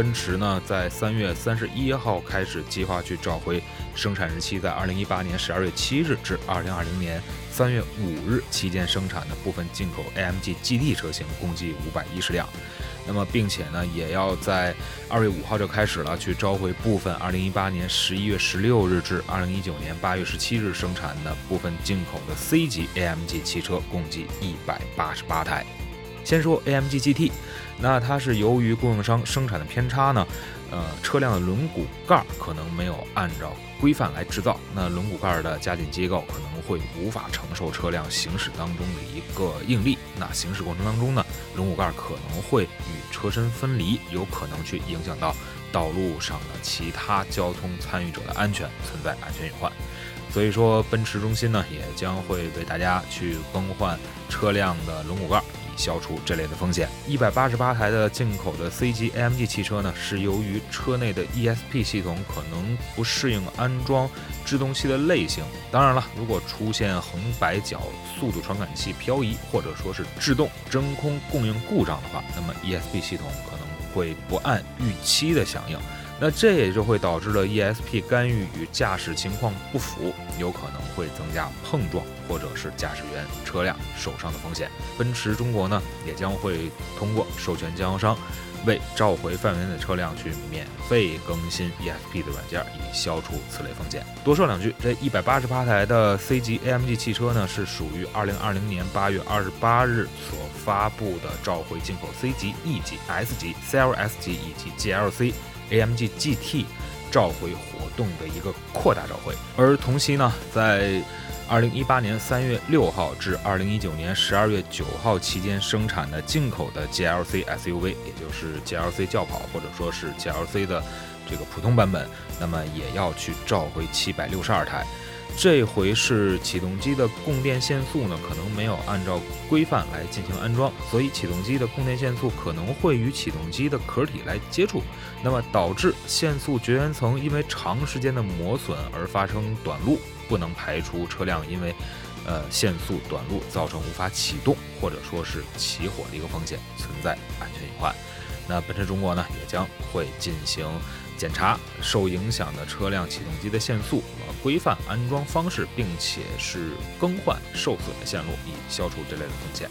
奔驰呢，在三月三十一号开始计划去召回生产日期在二零一八年十二月七日至二零二零年三月五日期间生产的部分进口 AMG GT 车型，共计五百一十辆。那么，并且呢，也要在二月五号就开始了去召回部分二零一八年十一月十六日至二零一九年八月十七日生产的部分进口的 C 级 AMG 汽车，共计一百八十八台。先说 AMG GT，那它是由于供应商生产的偏差呢，呃，车辆的轮毂盖可能没有按照规范来制造，那轮毂盖的加紧结构可能会无法承受车辆行驶当中的一个应力，那行驶过程当中呢，轮毂盖可能会与车身分离，有可能去影响到道路上的其他交通参与者的安全，存在安全隐患。所以说，奔驰中心呢也将会为大家去更换车辆的轮毂盖。消除这类的风险。一百八十八台的进口的 C 级 AMG 汽车呢，是由于车内的 ESP 系统可能不适应安装制动器的类型。当然了，如果出现横摆角速度传感器漂移，或者说是制动真空供应故障的话，那么 ESP 系统可能会不按预期的响应。那这也就会导致了 ESP 干预与驾驶情况不符，有可能会增加碰撞或者是驾驶员车辆受伤的风险。奔驰中国呢，也将会通过授权经销商为召回范围内的车辆去免费更新 ESP 的软件，以消除此类风险。多说两句，这一百八十八台的 C 级 AMG 汽车呢，是属于二零二零年八月二十八日所发布的召回进口 C 级、E 级、S 级、CLS 级以及 GLC。AMG GT 召回活动的一个扩大召回，而同期呢，在二零一八年三月六号至二零一九年十二月九号期间生产的进口的 GLC SUV，也就是 GLC 轿跑或者说是 GLC 的这个普通版本，那么也要去召回七百六十二台。这回是启动机的供电线速呢，可能没有按照规范来进行安装，所以启动机的供电线速可能会与启动机的壳体来接触，那么导致线速绝缘层因为长时间的磨损而发生短路，不能排除车辆因为呃线速短路造成无法启动或者说是起火的一个风险，存在安全隐患。那奔驰中国呢，也将会进行检查受影响的车辆启动机的限速和规范安装方式，并且是更换受损的线路，以消除这类的风险。